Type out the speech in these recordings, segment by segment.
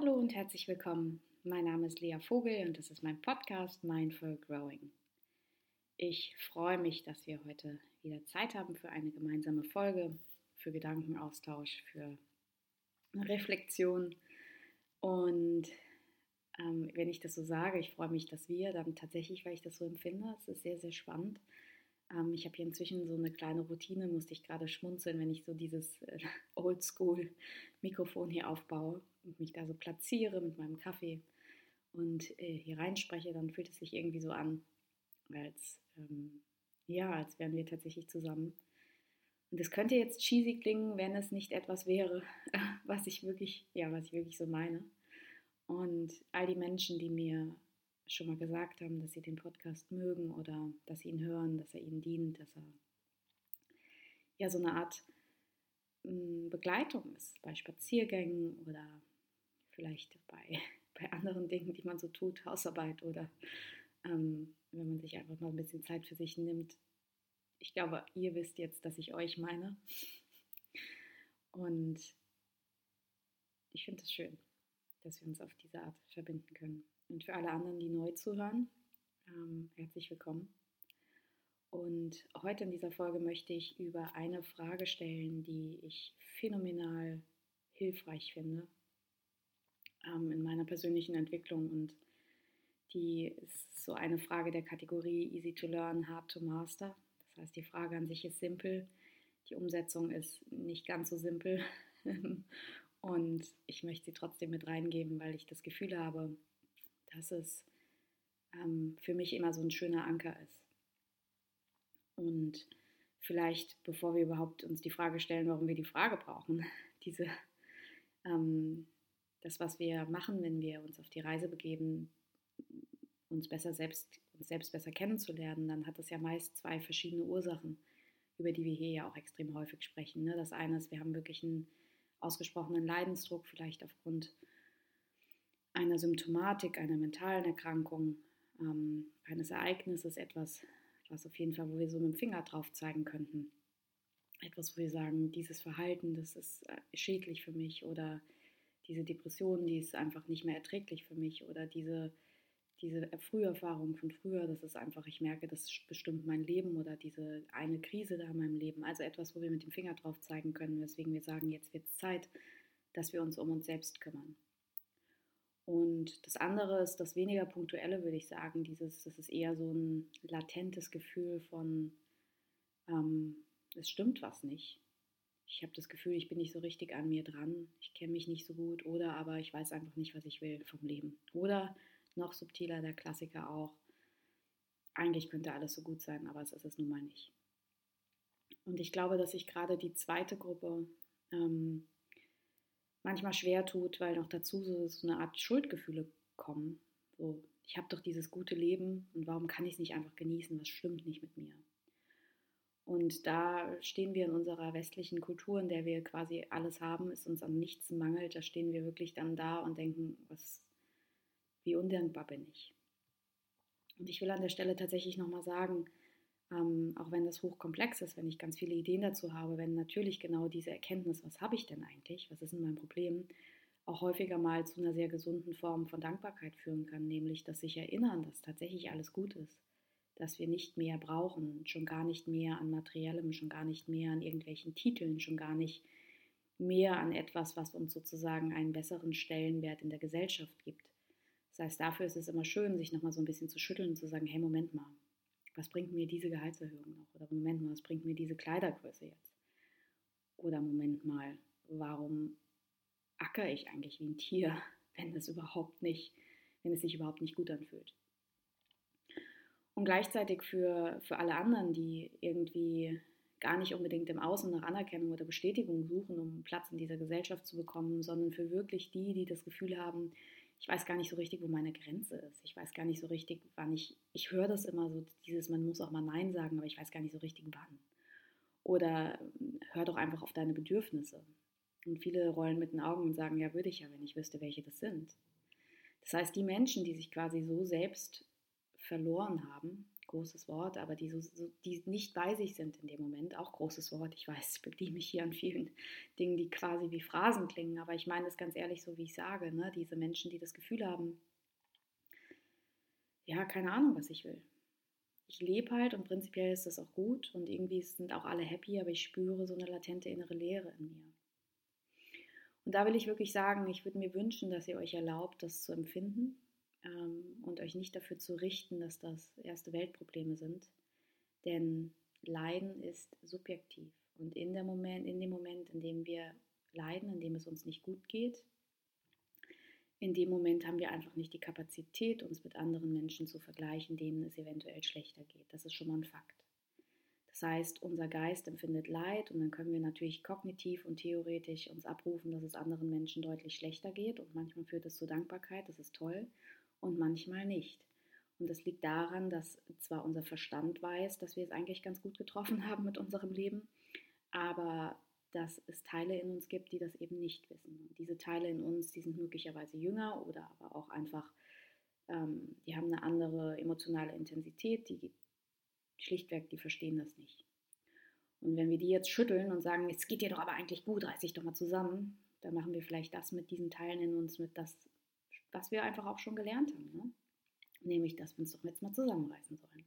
Hallo und herzlich willkommen. Mein Name ist Lea Vogel und das ist mein Podcast Mindful Growing. Ich freue mich, dass wir heute wieder Zeit haben für eine gemeinsame Folge, für Gedankenaustausch, für Reflexion. Und ähm, wenn ich das so sage, ich freue mich, dass wir dann tatsächlich, weil ich das so empfinde, es ist sehr, sehr spannend. Ähm, ich habe hier inzwischen so eine kleine Routine, musste ich gerade schmunzeln, wenn ich so dieses äh, Oldschool-Mikrofon hier aufbaue und mich da so platziere mit meinem Kaffee und äh, hier reinspreche, dann fühlt es sich irgendwie so an, als, ähm, ja, als wären wir tatsächlich zusammen. Und es könnte jetzt cheesy klingen, wenn es nicht etwas wäre, was ich wirklich, ja, was ich wirklich so meine. Und all die Menschen, die mir schon mal gesagt haben, dass sie den Podcast mögen oder dass sie ihn hören, dass er ihnen dient, dass er ja so eine Art hm, Begleitung ist bei Spaziergängen oder vielleicht bei, bei anderen Dingen, die man so tut, Hausarbeit oder ähm, wenn man sich einfach mal ein bisschen Zeit für sich nimmt. Ich glaube, ihr wisst jetzt, dass ich euch meine. Und ich finde es schön, dass wir uns auf diese Art verbinden können. Und für alle anderen, die neu zuhören, ähm, herzlich willkommen. Und heute in dieser Folge möchte ich über eine Frage stellen, die ich phänomenal hilfreich finde ähm, in meiner persönlichen Entwicklung. Und die ist so eine Frage der Kategorie Easy to Learn, Hard to Master. Das heißt, die Frage an sich ist simpel, die Umsetzung ist nicht ganz so simpel. Und ich möchte sie trotzdem mit reingeben, weil ich das Gefühl habe, dass es ähm, für mich immer so ein schöner Anker ist. Und vielleicht, bevor wir überhaupt uns die Frage stellen, warum wir die Frage brauchen, diese, ähm, das, was wir machen, wenn wir uns auf die Reise begeben, uns besser selbst, uns selbst besser kennenzulernen, dann hat das ja meist zwei verschiedene Ursachen, über die wir hier ja auch extrem häufig sprechen. Ne? Das eine ist, wir haben wirklich einen ausgesprochenen Leidensdruck, vielleicht aufgrund einer Symptomatik, einer mentalen Erkrankung, ähm, eines Ereignisses, etwas, was auf jeden Fall, wo wir so mit dem Finger drauf zeigen könnten. Etwas, wo wir sagen, dieses Verhalten, das ist äh, schädlich für mich oder diese Depression, die ist einfach nicht mehr erträglich für mich oder diese, diese Früherfahrung von früher, das ist einfach, ich merke, das bestimmt mein Leben oder diese eine Krise da in meinem Leben. Also etwas, wo wir mit dem Finger drauf zeigen können, weswegen wir sagen, jetzt wird es Zeit, dass wir uns um uns selbst kümmern. Und das andere ist das weniger punktuelle, würde ich sagen. Dieses, das ist eher so ein latentes Gefühl von, ähm, es stimmt was nicht. Ich habe das Gefühl, ich bin nicht so richtig an mir dran. Ich kenne mich nicht so gut oder aber ich weiß einfach nicht, was ich will vom Leben. Oder noch subtiler der Klassiker auch. Eigentlich könnte alles so gut sein, aber es ist es nun mal nicht. Und ich glaube, dass ich gerade die zweite Gruppe ähm, manchmal schwer tut, weil noch dazu so, so eine Art Schuldgefühle kommen. So, ich habe doch dieses gute Leben und warum kann ich es nicht einfach genießen? Was stimmt nicht mit mir? Und da stehen wir in unserer westlichen Kultur, in der wir quasi alles haben, es uns an nichts mangelt. Da stehen wir wirklich dann da und denken, was, wie undankbar bin ich. Und ich will an der Stelle tatsächlich nochmal sagen, ähm, auch wenn das hochkomplex ist, wenn ich ganz viele Ideen dazu habe, wenn natürlich genau diese Erkenntnis, was habe ich denn eigentlich, was ist denn mein Problem, auch häufiger mal zu einer sehr gesunden Form von Dankbarkeit führen kann, nämlich dass sich erinnern, dass tatsächlich alles gut ist, dass wir nicht mehr brauchen, schon gar nicht mehr an materiellem, schon gar nicht mehr an irgendwelchen Titeln, schon gar nicht mehr an etwas, was uns sozusagen einen besseren Stellenwert in der Gesellschaft gibt. Das heißt, dafür ist es immer schön, sich nochmal so ein bisschen zu schütteln und zu sagen, hey, Moment mal, was bringt mir diese Gehaltserhöhung noch? Oder Moment mal, was bringt mir diese Kleidergröße jetzt? Oder Moment mal, warum acker ich eigentlich wie ein Tier, wenn es überhaupt nicht, wenn es sich überhaupt nicht gut anfühlt? Und gleichzeitig für, für alle anderen, die irgendwie gar nicht unbedingt im Außen nach Anerkennung oder Bestätigung suchen, um Platz in dieser Gesellschaft zu bekommen, sondern für wirklich die, die das Gefühl haben, ich weiß gar nicht so richtig, wo meine Grenze ist. Ich weiß gar nicht so richtig, wann ich, ich höre das immer so, dieses, man muss auch mal Nein sagen, aber ich weiß gar nicht so richtig wann. Oder ähm, hör doch einfach auf deine Bedürfnisse. Und viele rollen mit den Augen und sagen, ja, würde ich ja, wenn ich wüsste, welche das sind. Das heißt, die Menschen, die sich quasi so selbst verloren haben großes Wort, aber die, so, so, die nicht bei sich sind in dem Moment, auch großes Wort. Ich weiß, ich bediene mich hier an vielen Dingen, die quasi wie Phrasen klingen, aber ich meine das ganz ehrlich so, wie ich sage. Ne? Diese Menschen, die das Gefühl haben, ja, keine Ahnung, was ich will. Ich lebe halt und prinzipiell ist das auch gut und irgendwie sind auch alle happy, aber ich spüre so eine latente innere Leere in mir. Und da will ich wirklich sagen, ich würde mir wünschen, dass ihr euch erlaubt, das zu empfinden ähm, und euch nicht dafür zu richten, dass das erste Weltprobleme sind. Denn Leiden ist subjektiv. Und in, der Moment, in dem Moment, in dem wir leiden, in dem es uns nicht gut geht, in dem Moment haben wir einfach nicht die Kapazität, uns mit anderen Menschen zu vergleichen, denen es eventuell schlechter geht. Das ist schon mal ein Fakt. Das heißt, unser Geist empfindet Leid und dann können wir natürlich kognitiv und theoretisch uns abrufen, dass es anderen Menschen deutlich schlechter geht und manchmal führt es zu Dankbarkeit, das ist toll und manchmal nicht. Und das liegt daran, dass zwar unser Verstand weiß, dass wir es eigentlich ganz gut getroffen haben mit unserem Leben, aber dass es Teile in uns gibt, die das eben nicht wissen. Und diese Teile in uns, die sind möglicherweise jünger oder aber auch einfach, ähm, die haben eine andere emotionale Intensität, die schlichtweg, die verstehen das nicht. Und wenn wir die jetzt schütteln und sagen, es geht dir doch aber eigentlich gut, reiß dich doch mal zusammen, dann machen wir vielleicht das mit diesen Teilen in uns, mit das, was wir einfach auch schon gelernt haben. Ne? Nämlich, dass wir uns doch jetzt mal zusammenreißen sollen.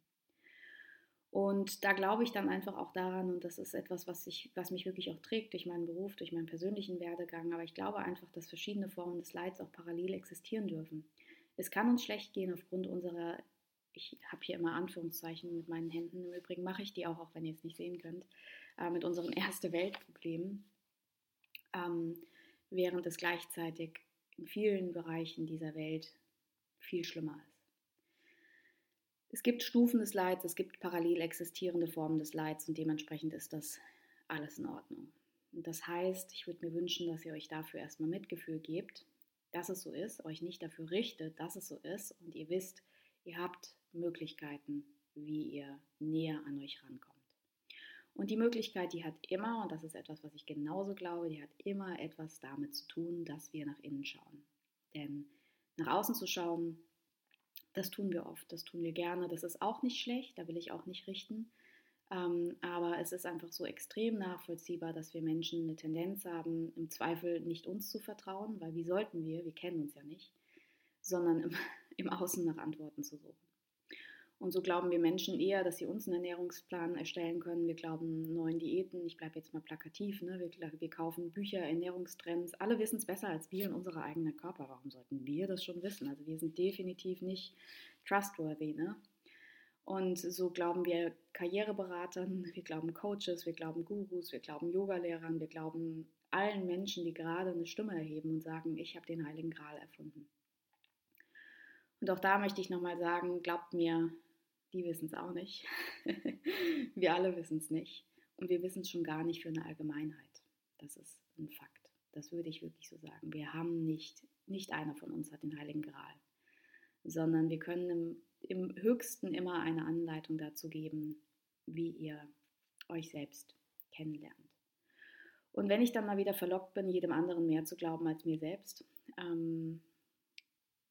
Und da glaube ich dann einfach auch daran, und das ist etwas, was, ich, was mich wirklich auch trägt durch meinen Beruf, durch meinen persönlichen Werdegang, aber ich glaube einfach, dass verschiedene Formen des Leids auch parallel existieren dürfen. Es kann uns schlecht gehen aufgrund unserer, ich habe hier immer Anführungszeichen mit meinen Händen, im Übrigen mache ich die auch, auch wenn ihr es nicht sehen könnt, äh, mit unseren Erste-Welt-Problemen, ähm, während es gleichzeitig in vielen Bereichen dieser Welt viel schlimmer ist. Es gibt Stufen des Leids, es gibt parallel existierende Formen des Leids und dementsprechend ist das alles in Ordnung. Und das heißt, ich würde mir wünschen, dass ihr euch dafür erstmal Mitgefühl gebt, dass es so ist, euch nicht dafür richtet, dass es so ist und ihr wisst, ihr habt Möglichkeiten, wie ihr näher an euch rankommt. Und die Möglichkeit, die hat immer, und das ist etwas, was ich genauso glaube, die hat immer etwas damit zu tun, dass wir nach innen schauen. Denn nach außen zu schauen, das tun wir oft, das tun wir gerne. Das ist auch nicht schlecht, da will ich auch nicht richten. Ähm, aber es ist einfach so extrem nachvollziehbar, dass wir Menschen eine Tendenz haben, im Zweifel nicht uns zu vertrauen, weil wie sollten wir, wir kennen uns ja nicht, sondern im, im Außen nach Antworten zu suchen. Und so glauben wir Menschen eher, dass sie uns einen Ernährungsplan erstellen können. Wir glauben neuen Diäten. Ich bleibe jetzt mal plakativ. Ne? Wir, wir kaufen Bücher, Ernährungstrends. Alle wissen es besser als wir in unserer eigenen Körper. Warum sollten wir das schon wissen? Also wir sind definitiv nicht trustworthy. Ne? Und so glauben wir Karriereberatern, wir glauben Coaches, wir glauben Gurus, wir glauben Yogalehrern, wir glauben allen Menschen, die gerade eine Stimme erheben und sagen, ich habe den Heiligen Gral erfunden. Und auch da möchte ich nochmal sagen, glaubt mir, die wissen es auch nicht. wir alle wissen es nicht. Und wir wissen es schon gar nicht für eine Allgemeinheit. Das ist ein Fakt. Das würde ich wirklich so sagen. Wir haben nicht, nicht einer von uns hat den Heiligen Gral, sondern wir können im, im höchsten immer eine Anleitung dazu geben, wie ihr euch selbst kennenlernt. Und wenn ich dann mal wieder verlockt bin, jedem anderen mehr zu glauben als mir selbst, ähm,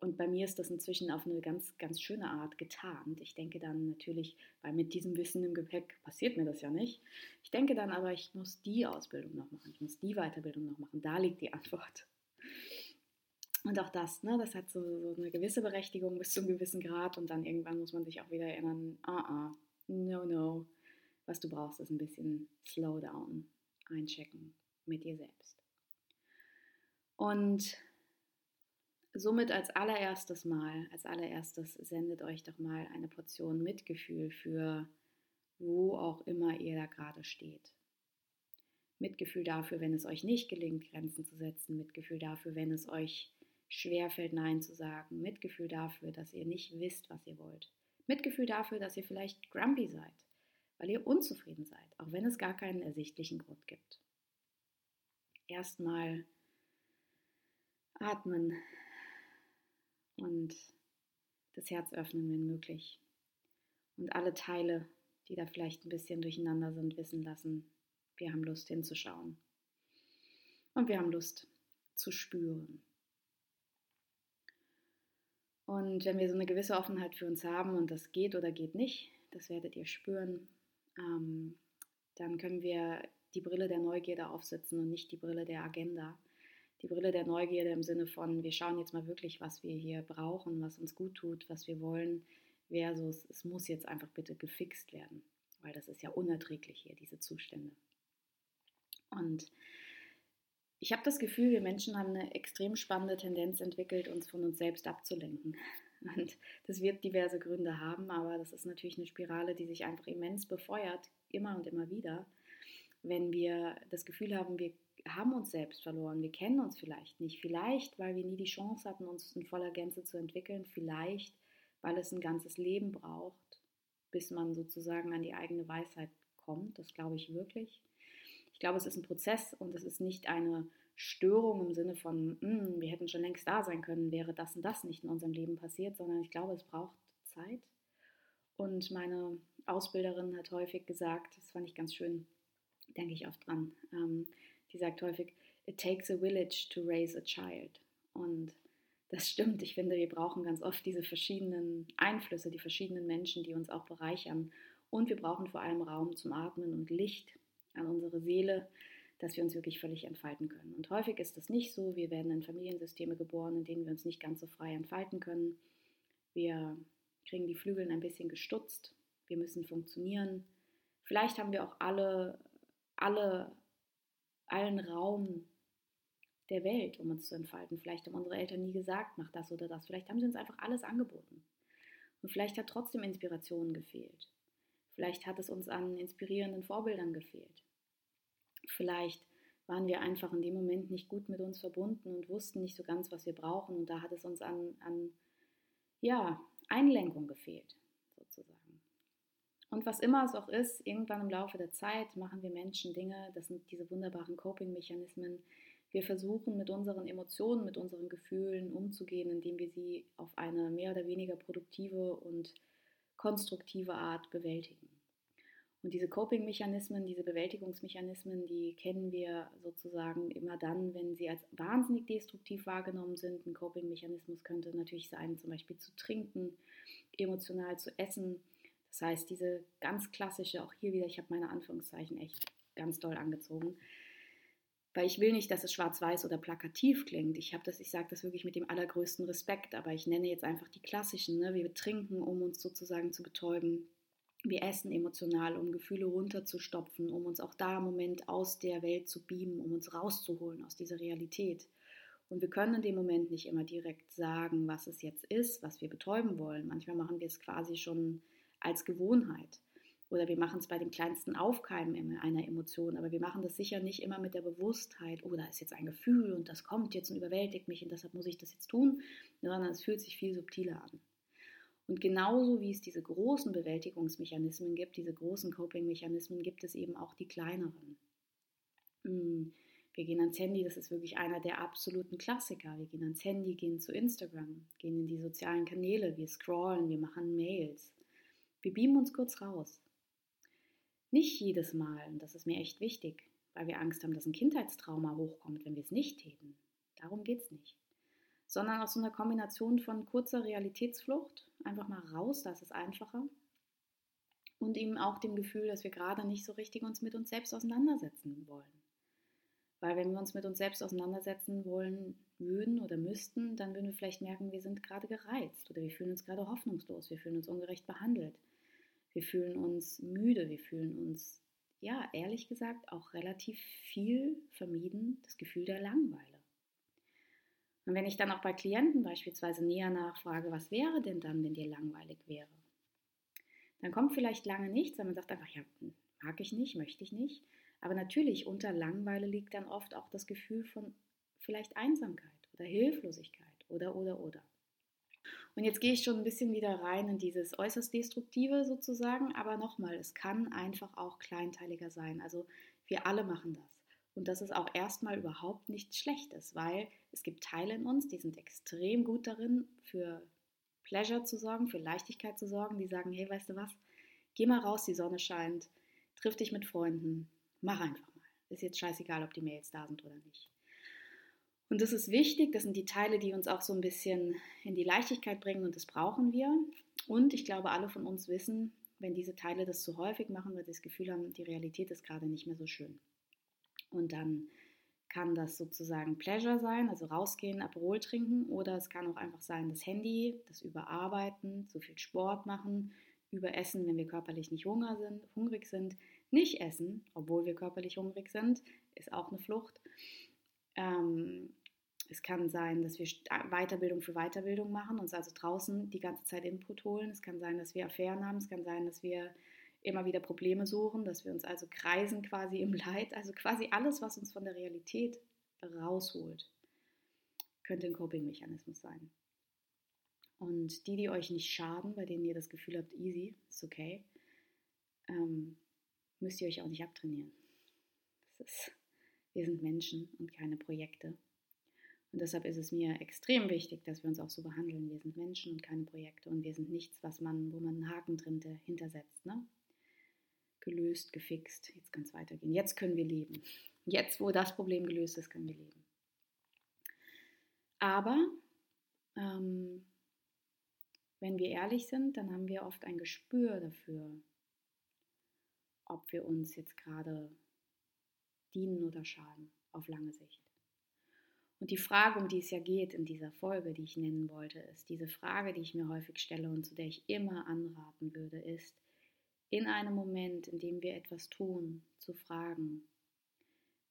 und bei mir ist das inzwischen auf eine ganz, ganz schöne Art getarnt. Ich denke dann natürlich, weil mit diesem Wissen im Gepäck passiert mir das ja nicht. Ich denke dann aber, ich muss die Ausbildung noch machen, ich muss die Weiterbildung noch machen. Da liegt die Antwort. Und auch das, ne, das hat so, so eine gewisse Berechtigung bis zu einem gewissen Grad und dann irgendwann muss man sich auch wieder erinnern, ah, uh -uh, no, no, was du brauchst, ist ein bisschen Slowdown, einchecken mit dir selbst. Und somit als allererstes Mal, als allererstes sendet euch doch mal eine Portion Mitgefühl für wo auch immer ihr da gerade steht. Mitgefühl dafür, wenn es euch nicht gelingt, Grenzen zu setzen. Mitgefühl dafür, wenn es euch schwerfällt, Nein zu sagen. Mitgefühl dafür, dass ihr nicht wisst, was ihr wollt. Mitgefühl dafür, dass ihr vielleicht grumpy seid, weil ihr unzufrieden seid, auch wenn es gar keinen ersichtlichen Grund gibt. Erstmal atmen, und das Herz öffnen, wenn möglich. Und alle Teile, die da vielleicht ein bisschen durcheinander sind, wissen lassen, wir haben Lust hinzuschauen. Und wir haben Lust zu spüren. Und wenn wir so eine gewisse Offenheit für uns haben und das geht oder geht nicht, das werdet ihr spüren, ähm, dann können wir die Brille der Neugierde aufsetzen und nicht die Brille der Agenda. Die Brille der Neugierde im Sinne von, wir schauen jetzt mal wirklich, was wir hier brauchen, was uns gut tut, was wir wollen, versus es muss jetzt einfach bitte gefixt werden, weil das ist ja unerträglich hier, diese Zustände. Und ich habe das Gefühl, wir Menschen haben eine extrem spannende Tendenz entwickelt, uns von uns selbst abzulenken. Und das wird diverse Gründe haben, aber das ist natürlich eine Spirale, die sich einfach immens befeuert, immer und immer wieder. Wenn wir das Gefühl haben, wir haben uns selbst verloren, wir kennen uns vielleicht nicht, vielleicht weil wir nie die Chance hatten, uns in voller Gänze zu entwickeln, vielleicht weil es ein ganzes Leben braucht, bis man sozusagen an die eigene Weisheit kommt, das glaube ich wirklich. Ich glaube, es ist ein Prozess und es ist nicht eine Störung im Sinne von, hm, wir hätten schon längst da sein können, wäre das und das nicht in unserem Leben passiert, sondern ich glaube, es braucht Zeit. Und meine Ausbilderin hat häufig gesagt, das fand ich ganz schön, denke ich oft dran, ähm, die sagt häufig, it takes a village to raise a child. Und das stimmt, ich finde, wir brauchen ganz oft diese verschiedenen Einflüsse, die verschiedenen Menschen, die uns auch bereichern. Und wir brauchen vor allem Raum zum Atmen und Licht an unsere Seele, dass wir uns wirklich völlig entfalten können. Und häufig ist das nicht so. Wir werden in Familiensysteme geboren, in denen wir uns nicht ganz so frei entfalten können. Wir kriegen die Flügel ein bisschen gestutzt. Wir müssen funktionieren. Vielleicht haben wir auch alle, alle, allen Raum der Welt, um uns zu entfalten. Vielleicht haben unsere Eltern nie gesagt, mach das oder das. Vielleicht haben sie uns einfach alles angeboten. Und vielleicht hat trotzdem Inspiration gefehlt. Vielleicht hat es uns an inspirierenden Vorbildern gefehlt. Vielleicht waren wir einfach in dem Moment nicht gut mit uns verbunden und wussten nicht so ganz, was wir brauchen. Und da hat es uns an, an ja, Einlenkung gefehlt. Und was immer es auch ist, irgendwann im Laufe der Zeit machen wir Menschen Dinge, das sind diese wunderbaren Coping-Mechanismen. Wir versuchen mit unseren Emotionen, mit unseren Gefühlen umzugehen, indem wir sie auf eine mehr oder weniger produktive und konstruktive Art bewältigen. Und diese Coping-Mechanismen, diese Bewältigungsmechanismen, die kennen wir sozusagen immer dann, wenn sie als wahnsinnig destruktiv wahrgenommen sind. Ein Coping-Mechanismus könnte natürlich sein, zum Beispiel zu trinken, emotional zu essen. Das heißt, diese ganz klassische, auch hier wieder, ich habe meine Anführungszeichen echt ganz doll angezogen, weil ich will nicht, dass es schwarz-weiß oder plakativ klingt. Ich habe das, ich sage das wirklich mit dem allergrößten Respekt, aber ich nenne jetzt einfach die klassischen. Ne? Wir trinken, um uns sozusagen zu betäuben wir essen emotional, um Gefühle runterzustopfen, um uns auch da im Moment aus der Welt zu beamen, um uns rauszuholen aus dieser Realität. Und wir können in dem Moment nicht immer direkt sagen, was es jetzt ist, was wir betäuben wollen. Manchmal machen wir es quasi schon als Gewohnheit. Oder wir machen es bei dem kleinsten Aufkeimen einer Emotion, aber wir machen das sicher nicht immer mit der Bewusstheit, oh, da ist jetzt ein Gefühl und das kommt jetzt und überwältigt mich und deshalb muss ich das jetzt tun, sondern es fühlt sich viel subtiler an. Und genauso wie es diese großen Bewältigungsmechanismen gibt, diese großen Coping-Mechanismen, gibt es eben auch die kleineren. Hm, wir gehen ans Handy, das ist wirklich einer der absoluten Klassiker. Wir gehen ans Handy, gehen zu Instagram, gehen in die sozialen Kanäle, wir scrollen, wir machen Mails. Wir beamen uns kurz raus. Nicht jedes Mal, und das ist mir echt wichtig, weil wir Angst haben, dass ein Kindheitstrauma hochkommt, wenn wir es nicht täten. Darum geht es nicht sondern aus so einer Kombination von kurzer Realitätsflucht, einfach mal raus, das ist einfacher, und eben auch dem Gefühl, dass wir gerade nicht so richtig uns mit uns selbst auseinandersetzen wollen. Weil wenn wir uns mit uns selbst auseinandersetzen wollen würden oder müssten, dann würden wir vielleicht merken, wir sind gerade gereizt oder wir fühlen uns gerade hoffnungslos, wir fühlen uns ungerecht behandelt, wir fühlen uns müde, wir fühlen uns, ja, ehrlich gesagt, auch relativ viel vermieden, das Gefühl der Langweile. Und wenn ich dann auch bei Klienten beispielsweise näher nachfrage, was wäre denn dann, wenn dir langweilig wäre? Dann kommt vielleicht lange nichts, weil man sagt einfach, ja, mag ich nicht, möchte ich nicht. Aber natürlich unter Langweile liegt dann oft auch das Gefühl von vielleicht Einsamkeit oder Hilflosigkeit oder oder oder. Und jetzt gehe ich schon ein bisschen wieder rein in dieses äußerst Destruktive sozusagen, aber nochmal, es kann einfach auch kleinteiliger sein. Also wir alle machen das. Und das ist auch erstmal überhaupt nichts Schlechtes, weil es gibt Teile in uns, die sind extrem gut darin, für Pleasure zu sorgen, für Leichtigkeit zu sorgen, die sagen, hey, weißt du was, geh mal raus, die Sonne scheint, triff dich mit Freunden, mach einfach mal. Ist jetzt scheißegal, ob die Mails da sind oder nicht. Und das ist wichtig, das sind die Teile, die uns auch so ein bisschen in die Leichtigkeit bringen und das brauchen wir. Und ich glaube, alle von uns wissen, wenn diese Teile das zu häufig machen, weil sie das Gefühl haben, die Realität ist gerade nicht mehr so schön. Und dann kann das sozusagen Pleasure sein, also rausgehen, Aperol trinken, oder es kann auch einfach sein, das Handy, das Überarbeiten, zu viel Sport machen, überessen, wenn wir körperlich nicht Hunger sind, hungrig sind, nicht essen, obwohl wir körperlich hungrig sind, ist auch eine Flucht. Ähm, es kann sein, dass wir Weiterbildung für Weiterbildung machen, uns also draußen die ganze Zeit Input holen. Es kann sein, dass wir Affären haben. Es kann sein, dass wir immer wieder Probleme suchen, dass wir uns also kreisen quasi im Leid. Also quasi alles, was uns von der Realität rausholt, könnte ein Coping-Mechanismus sein. Und die, die euch nicht schaden, bei denen ihr das Gefühl habt, easy, ist okay, ähm, müsst ihr euch auch nicht abtrainieren. Ist, wir sind Menschen und keine Projekte. Und deshalb ist es mir extrem wichtig, dass wir uns auch so behandeln. Wir sind Menschen und keine Projekte und wir sind nichts, was man, wo man einen Haken drin hintersetzt. Ne? Gelöst, gefixt, jetzt kann es weitergehen. Jetzt können wir leben. Jetzt, wo das Problem gelöst ist, können wir leben. Aber ähm, wenn wir ehrlich sind, dann haben wir oft ein Gespür dafür, ob wir uns jetzt gerade dienen oder schaden auf lange Sicht. Und die Frage, um die es ja geht in dieser Folge, die ich nennen wollte, ist diese Frage, die ich mir häufig stelle und zu der ich immer anraten würde, ist, in einem Moment, in dem wir etwas tun, zu fragen,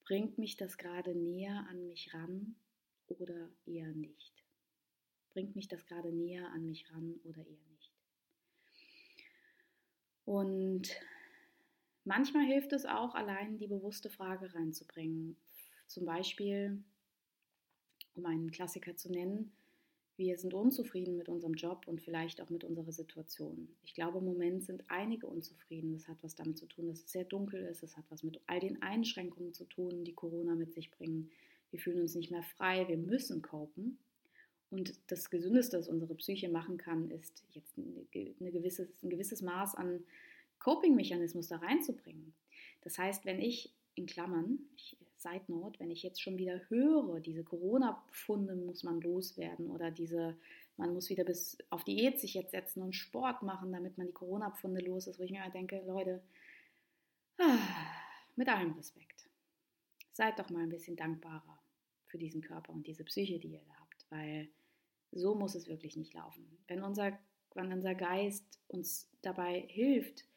bringt mich das gerade näher an mich ran oder eher nicht? Bringt mich das gerade näher an mich ran oder eher nicht? Und manchmal hilft es auch, allein die bewusste Frage reinzubringen. Zum Beispiel, um einen Klassiker zu nennen, wir sind unzufrieden mit unserem Job und vielleicht auch mit unserer Situation. Ich glaube, im Moment sind einige unzufrieden. Das hat was damit zu tun, dass es sehr dunkel ist. Es hat was mit all den Einschränkungen zu tun, die Corona mit sich bringen. Wir fühlen uns nicht mehr frei. Wir müssen copen. Und das Gesündeste, was unsere Psyche machen kann, ist jetzt eine gewisse, ein gewisses Maß an Coping-Mechanismus da reinzubringen. Das heißt, wenn ich in Klammern, ich Side Note, wenn ich jetzt schon wieder höre, diese Corona-Pfunde muss man loswerden oder diese, man muss wieder bis auf Diät sich jetzt setzen und Sport machen, damit man die Corona-Pfunde los ist, wo ich mir denke, Leute, ah, mit allem Respekt, seid doch mal ein bisschen dankbarer für diesen Körper und diese Psyche, die ihr da habt, weil so muss es wirklich nicht laufen. Wenn unser, wenn unser Geist uns dabei hilft,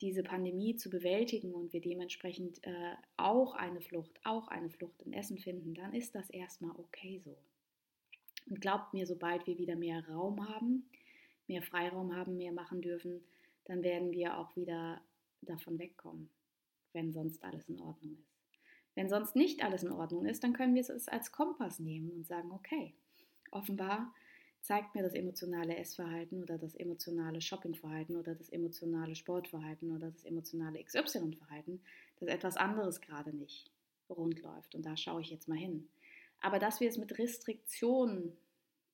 diese Pandemie zu bewältigen und wir dementsprechend äh, auch eine Flucht, auch eine Flucht in Essen finden, dann ist das erstmal okay so. Und glaubt mir, sobald wir wieder mehr Raum haben, mehr Freiraum haben, mehr machen dürfen, dann werden wir auch wieder davon wegkommen, wenn sonst alles in Ordnung ist. Wenn sonst nicht alles in Ordnung ist, dann können wir es als Kompass nehmen und sagen, okay, offenbar zeigt mir das emotionale Essverhalten oder das emotionale Shoppingverhalten oder das emotionale Sportverhalten oder das emotionale XY-Verhalten, dass etwas anderes gerade nicht rund läuft. Und da schaue ich jetzt mal hin. Aber dass wir es mit Restriktionen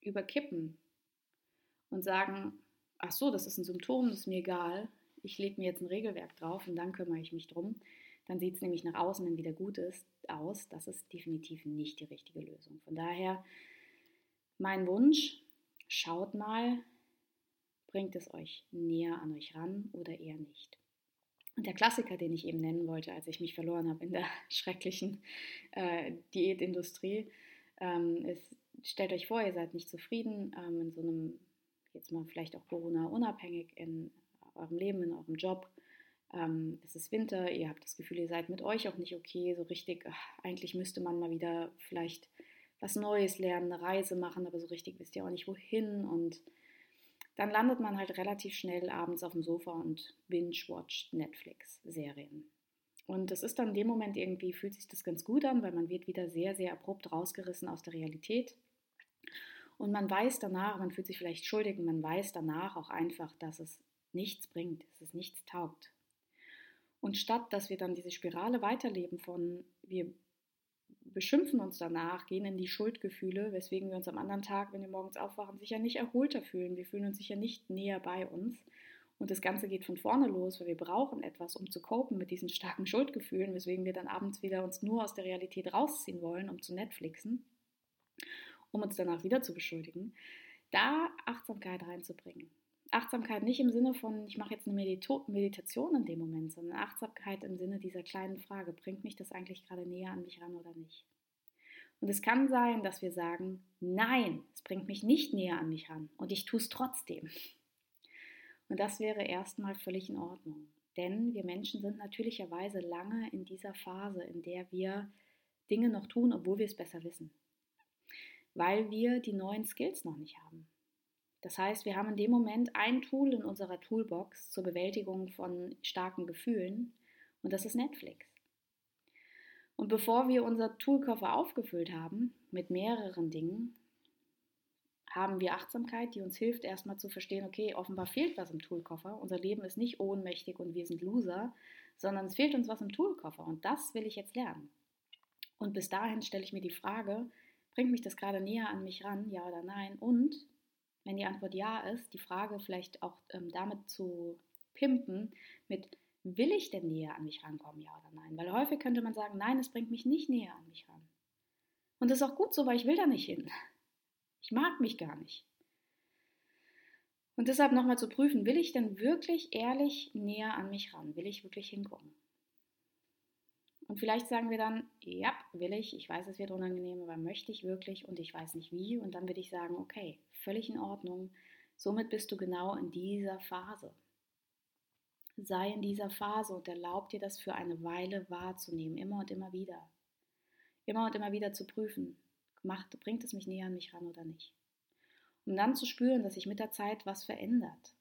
überkippen und sagen, ach so, das ist ein Symptom, das ist mir egal, ich lege mir jetzt ein Regelwerk drauf und dann kümmere ich mich drum, dann sieht es nämlich nach außen, wenn wieder gut ist, aus. Das ist definitiv nicht die richtige Lösung. Von daher mein Wunsch, Schaut mal, bringt es euch näher an euch ran oder eher nicht. Und der Klassiker, den ich eben nennen wollte, als ich mich verloren habe in der schrecklichen äh, Diätindustrie, ähm, ist, stellt euch vor, ihr seid nicht zufrieden ähm, in so einem, jetzt mal vielleicht auch Corona-unabhängig in eurem Leben, in eurem Job. Ähm, es ist Winter, ihr habt das Gefühl, ihr seid mit euch auch nicht okay, so richtig, ach, eigentlich müsste man mal wieder vielleicht was Neues lernen, eine Reise machen, aber so richtig wisst ihr auch nicht wohin. Und dann landet man halt relativ schnell abends auf dem Sofa und binge-watcht Netflix-Serien. Und das ist dann in dem Moment irgendwie, fühlt sich das ganz gut an, weil man wird wieder sehr, sehr abrupt rausgerissen aus der Realität. Und man weiß danach, man fühlt sich vielleicht schuldig und man weiß danach auch einfach, dass es nichts bringt, dass es nichts taugt. Und statt dass wir dann diese Spirale weiterleben von wir beschimpfen uns danach, gehen in die Schuldgefühle, weswegen wir uns am anderen Tag, wenn wir morgens aufwachen, sicher nicht erholter fühlen. Wir fühlen uns sicher nicht näher bei uns. Und das Ganze geht von vorne los, weil wir brauchen etwas, um zu copen mit diesen starken Schuldgefühlen, weswegen wir dann abends wieder uns nur aus der Realität rausziehen wollen, um zu Netflixen, um uns danach wieder zu beschuldigen. Da Achtsamkeit reinzubringen. Achtsamkeit nicht im Sinne von, ich mache jetzt eine Medito Meditation in dem Moment, sondern Achtsamkeit im Sinne dieser kleinen Frage, bringt mich das eigentlich gerade näher an mich ran oder nicht? Und es kann sein, dass wir sagen, nein, es bringt mich nicht näher an mich ran und ich tue es trotzdem. Und das wäre erstmal völlig in Ordnung. Denn wir Menschen sind natürlicherweise lange in dieser Phase, in der wir Dinge noch tun, obwohl wir es besser wissen. Weil wir die neuen Skills noch nicht haben. Das heißt, wir haben in dem Moment ein Tool in unserer Toolbox zur Bewältigung von starken Gefühlen und das ist Netflix. Und bevor wir unser Toolkoffer aufgefüllt haben mit mehreren Dingen, haben wir Achtsamkeit, die uns hilft, erstmal zu verstehen, okay, offenbar fehlt was im Toolkoffer. Unser Leben ist nicht ohnmächtig und wir sind Loser, sondern es fehlt uns was im Toolkoffer und das will ich jetzt lernen. Und bis dahin stelle ich mir die Frage, bringt mich das gerade näher an mich ran, ja oder nein? Und wenn die Antwort ja ist, die Frage vielleicht auch ähm, damit zu pimpen mit, will ich denn näher an mich rankommen, ja oder nein? Weil häufig könnte man sagen, nein, es bringt mich nicht näher an mich ran. Und das ist auch gut so, weil ich will da nicht hin. Ich mag mich gar nicht. Und deshalb nochmal zu prüfen, will ich denn wirklich ehrlich näher an mich ran? Will ich wirklich hingucken? Und vielleicht sagen wir dann, ja, will ich, ich weiß, es wird unangenehm, aber möchte ich wirklich und ich weiß nicht wie. Und dann würde ich sagen, okay, völlig in Ordnung. Somit bist du genau in dieser Phase. Sei in dieser Phase und erlaub dir das für eine Weile wahrzunehmen, immer und immer wieder. Immer und immer wieder zu prüfen, macht, bringt es mich näher an mich ran oder nicht. Um dann zu spüren, dass sich mit der Zeit was verändert.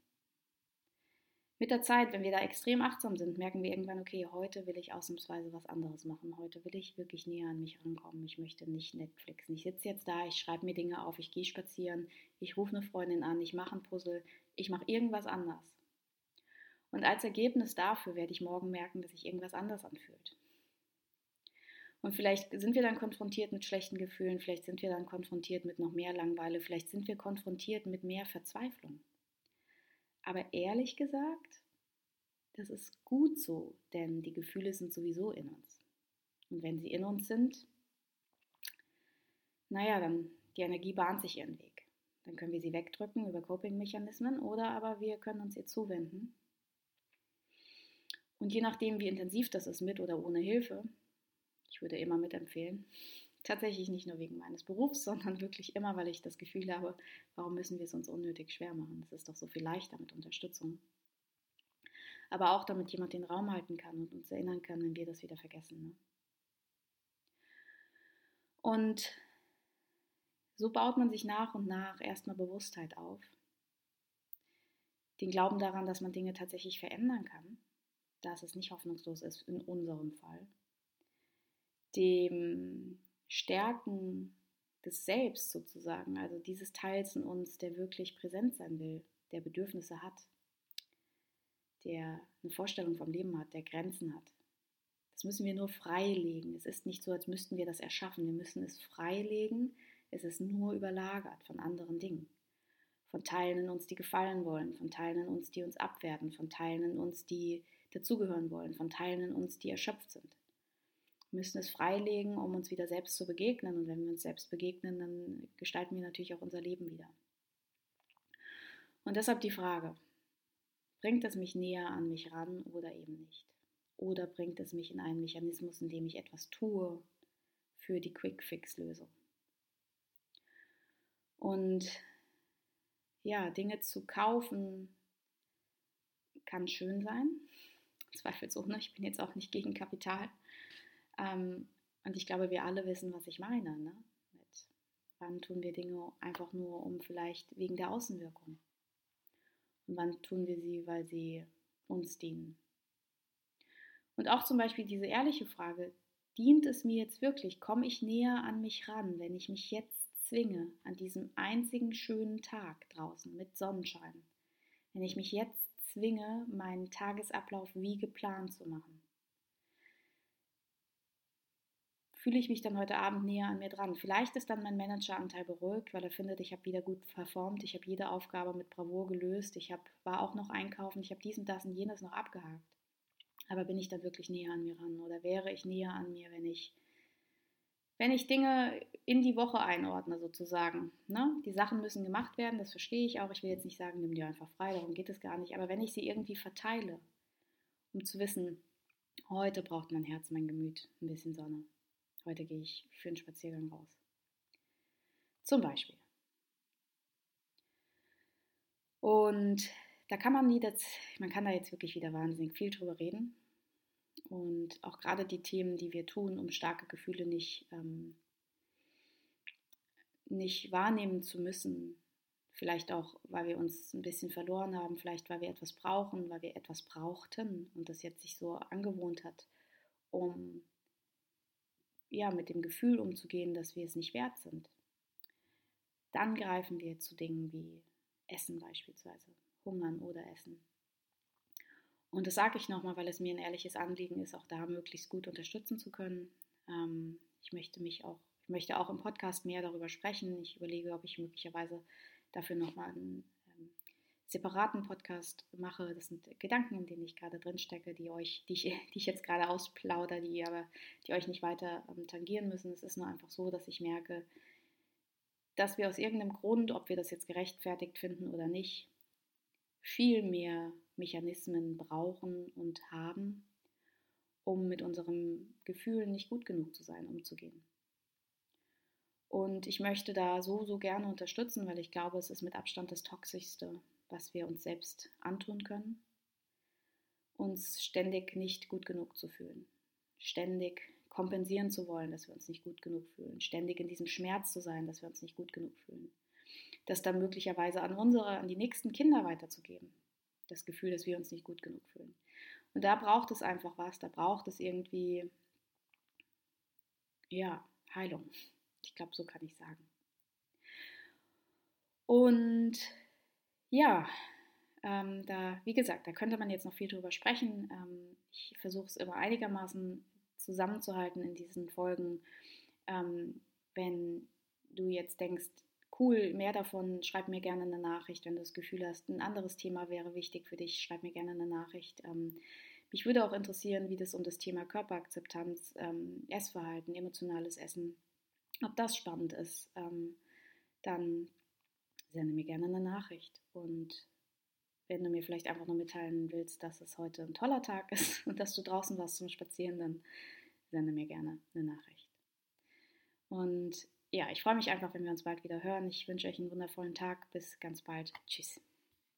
Mit der Zeit, wenn wir da extrem achtsam sind, merken wir irgendwann, okay, heute will ich ausnahmsweise was anderes machen. Heute will ich wirklich näher an mich rankommen. Ich möchte nicht Netflixen. Ich sitze jetzt da, ich schreibe mir Dinge auf, ich gehe spazieren, ich rufe eine Freundin an, ich mache ein Puzzle, ich mache irgendwas anders. Und als Ergebnis dafür werde ich morgen merken, dass sich irgendwas anders anfühlt. Und vielleicht sind wir dann konfrontiert mit schlechten Gefühlen, vielleicht sind wir dann konfrontiert mit noch mehr Langeweile, vielleicht sind wir konfrontiert mit mehr Verzweiflung. Aber ehrlich gesagt, das ist gut so, denn die Gefühle sind sowieso in uns. Und wenn sie in uns sind, naja, dann die Energie bahnt sich ihren Weg. Dann können wir sie wegdrücken über Coping-Mechanismen oder aber wir können uns ihr zuwenden. Und je nachdem, wie intensiv das ist, mit oder ohne Hilfe, ich würde immer mitempfehlen, Tatsächlich nicht nur wegen meines Berufs, sondern wirklich immer, weil ich das Gefühl habe, warum müssen wir es uns unnötig schwer machen? Es ist doch so viel leichter mit Unterstützung. Aber auch damit jemand den Raum halten kann und uns erinnern kann, wenn wir das wieder vergessen. Ne? Und so baut man sich nach und nach erstmal Bewusstheit auf. Den Glauben daran, dass man Dinge tatsächlich verändern kann, dass es nicht hoffnungslos ist in unserem Fall. Dem Stärken des Selbst sozusagen, also dieses Teils in uns, der wirklich präsent sein will, der Bedürfnisse hat, der eine Vorstellung vom Leben hat, der Grenzen hat. Das müssen wir nur freilegen. Es ist nicht so, als müssten wir das erschaffen. Wir müssen es freilegen. Es ist nur überlagert von anderen Dingen. Von Teilen in uns, die gefallen wollen, von Teilen in uns, die uns abwerten, von Teilen in uns, die dazugehören wollen, von Teilen in uns, die erschöpft sind müssen es freilegen, um uns wieder selbst zu begegnen. Und wenn wir uns selbst begegnen, dann gestalten wir natürlich auch unser Leben wieder. Und deshalb die Frage, bringt es mich näher an mich ran oder eben nicht? Oder bringt es mich in einen Mechanismus, in dem ich etwas tue für die Quick-Fix-Lösung? Und ja, Dinge zu kaufen kann schön sein, zweifelsohne. Ich bin jetzt auch nicht gegen Kapital. Ähm, und ich glaube, wir alle wissen, was ich meine. Ne? Mit wann tun wir Dinge einfach nur um vielleicht wegen der Außenwirkung? Und wann tun wir sie, weil sie uns dienen? Und auch zum Beispiel diese ehrliche Frage, dient es mir jetzt wirklich? Komme ich näher an mich ran, wenn ich mich jetzt zwinge, an diesem einzigen schönen Tag draußen mit Sonnenschein? Wenn ich mich jetzt zwinge, meinen Tagesablauf wie geplant zu machen? Fühle ich mich dann heute Abend näher an mir dran. Vielleicht ist dann mein Manageranteil beruhigt, weil er findet, ich habe wieder gut performt, ich habe jede Aufgabe mit Bravour gelöst, ich hab, war auch noch einkaufen, ich habe dies und das und jenes noch abgehakt. Aber bin ich dann wirklich näher an mir ran oder wäre ich näher an mir, wenn ich wenn ich Dinge in die Woche einordne, sozusagen, ne? die Sachen müssen gemacht werden, das verstehe ich auch. Ich will jetzt nicht sagen, nimm dir einfach frei, darum geht es gar nicht. Aber wenn ich sie irgendwie verteile, um zu wissen, heute braucht mein Herz, mein Gemüt ein bisschen Sonne. Heute gehe ich für einen Spaziergang raus. Zum Beispiel. Und da kann man nie, das, man kann da jetzt wirklich wieder wahnsinnig viel drüber reden. Und auch gerade die Themen, die wir tun, um starke Gefühle nicht, ähm, nicht wahrnehmen zu müssen. Vielleicht auch, weil wir uns ein bisschen verloren haben, vielleicht weil wir etwas brauchen, weil wir etwas brauchten und das jetzt sich so angewohnt hat, um ja, mit dem Gefühl umzugehen, dass wir es nicht wert sind. Dann greifen wir zu Dingen wie Essen beispielsweise, hungern oder essen. Und das sage ich nochmal, weil es mir ein ehrliches Anliegen ist, auch da möglichst gut unterstützen zu können. Ähm, ich möchte mich auch, ich möchte auch im Podcast mehr darüber sprechen. Ich überlege, ob ich möglicherweise dafür nochmal einen separaten Podcast mache. Das sind Gedanken, in denen ich gerade drin stecke, die euch, die ich, die ich jetzt gerade ausplaudere, die aber, die euch nicht weiter ähm, tangieren müssen. Es ist nur einfach so, dass ich merke, dass wir aus irgendeinem Grund, ob wir das jetzt gerechtfertigt finden oder nicht, viel mehr Mechanismen brauchen und haben, um mit unserem Gefühl nicht gut genug zu sein, umzugehen. Und ich möchte da so, so gerne unterstützen, weil ich glaube, es ist mit Abstand das Toxischste, was wir uns selbst antun können, uns ständig nicht gut genug zu fühlen, ständig kompensieren zu wollen, dass wir uns nicht gut genug fühlen, ständig in diesem Schmerz zu sein, dass wir uns nicht gut genug fühlen das dann möglicherweise an unsere, an die nächsten Kinder weiterzugeben. Das Gefühl, dass wir uns nicht gut genug fühlen. Und da braucht es einfach was, da braucht es irgendwie, ja, Heilung. Ich glaube, so kann ich sagen. Und ja, ähm, da, wie gesagt, da könnte man jetzt noch viel drüber sprechen. Ähm, ich versuche es immer einigermaßen zusammenzuhalten in diesen Folgen. Ähm, wenn du jetzt denkst, cool, mehr davon, schreib mir gerne eine Nachricht, wenn du das Gefühl hast, ein anderes Thema wäre wichtig für dich, schreib mir gerne eine Nachricht. Ähm, mich würde auch interessieren, wie das um das Thema Körperakzeptanz, ähm, Essverhalten, emotionales Essen, ob das spannend ist, ähm, dann sende mir gerne eine Nachricht. Und wenn du mir vielleicht einfach nur mitteilen willst, dass es heute ein toller Tag ist und dass du draußen warst zum Spazieren, dann sende mir gerne eine Nachricht. Und ja, ich freue mich einfach, wenn wir uns bald wieder hören. Ich wünsche euch einen wundervollen Tag. Bis ganz bald. Tschüss.